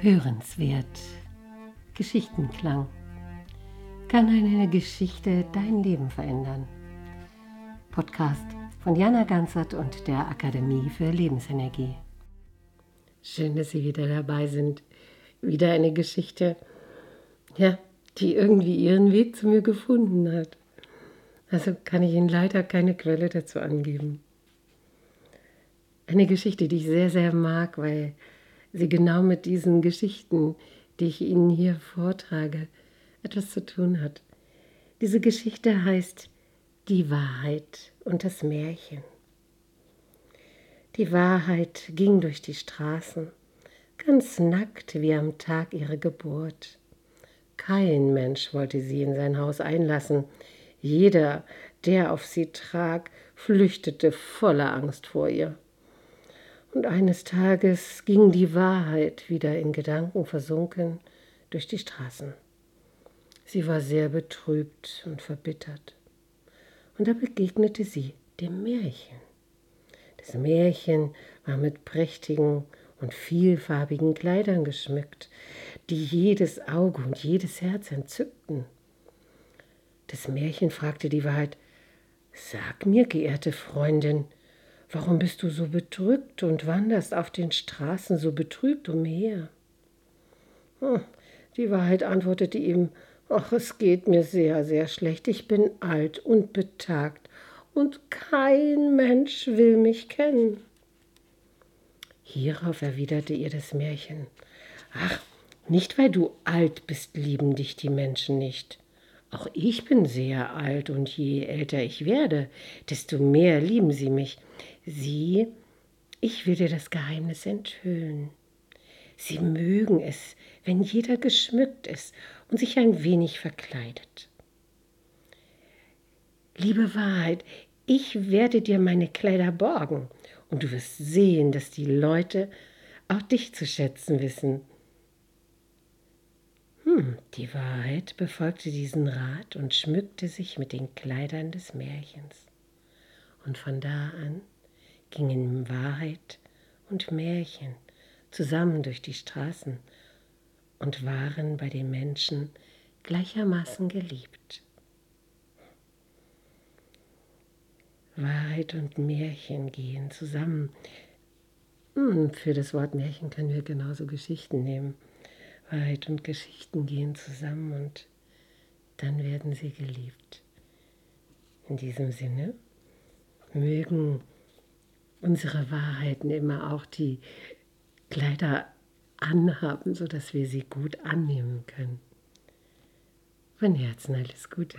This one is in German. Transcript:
Hörenswert. Geschichtenklang. Kann eine Geschichte dein Leben verändern? Podcast von Jana Ganzert und der Akademie für Lebensenergie. Schön, dass Sie wieder dabei sind. Wieder eine Geschichte, ja, die irgendwie ihren Weg zu mir gefunden hat. Also kann ich Ihnen leider keine Quelle dazu angeben. Eine Geschichte, die ich sehr, sehr mag, weil sie genau mit diesen Geschichten, die ich Ihnen hier vortrage, etwas zu tun hat. Diese Geschichte heißt Die Wahrheit und das Märchen. Die Wahrheit ging durch die Straßen, ganz nackt wie am Tag ihrer Geburt. Kein Mensch wollte sie in sein Haus einlassen. Jeder, der auf sie trag, flüchtete voller Angst vor ihr. Und eines Tages ging die Wahrheit wieder in Gedanken versunken durch die Straßen. Sie war sehr betrübt und verbittert. Und da begegnete sie dem Märchen. Das Märchen war mit prächtigen und vielfarbigen Kleidern geschmückt, die jedes Auge und jedes Herz entzückten. Das Märchen fragte die Wahrheit, Sag mir, geehrte Freundin, Warum bist du so bedrückt und wanderst auf den Straßen so betrübt umher? Hm, die Wahrheit antwortete ihm, Ach, es geht mir sehr, sehr schlecht. Ich bin alt und betagt und kein Mensch will mich kennen. Hierauf erwiderte ihr das Märchen, Ach, nicht weil du alt bist, lieben dich die Menschen nicht. Auch ich bin sehr alt und je älter ich werde, desto mehr lieben sie mich. Sie, ich will dir das Geheimnis enthüllen. Sie mögen es, wenn jeder geschmückt ist und sich ein wenig verkleidet. Liebe Wahrheit, ich werde dir meine Kleider borgen und du wirst sehen, dass die Leute auch dich zu schätzen wissen. Die Wahrheit befolgte diesen Rat und schmückte sich mit den Kleidern des Märchens. Und von da an gingen Wahrheit und Märchen zusammen durch die Straßen und waren bei den Menschen gleichermaßen geliebt. Wahrheit und Märchen gehen zusammen. Hm, für das Wort Märchen können wir genauso Geschichten nehmen. Wahrheit und Geschichten gehen zusammen und dann werden sie geliebt. In diesem Sinne mögen unsere Wahrheiten immer auch die Kleider anhaben, sodass wir sie gut annehmen können. Von Herzen alles Gute.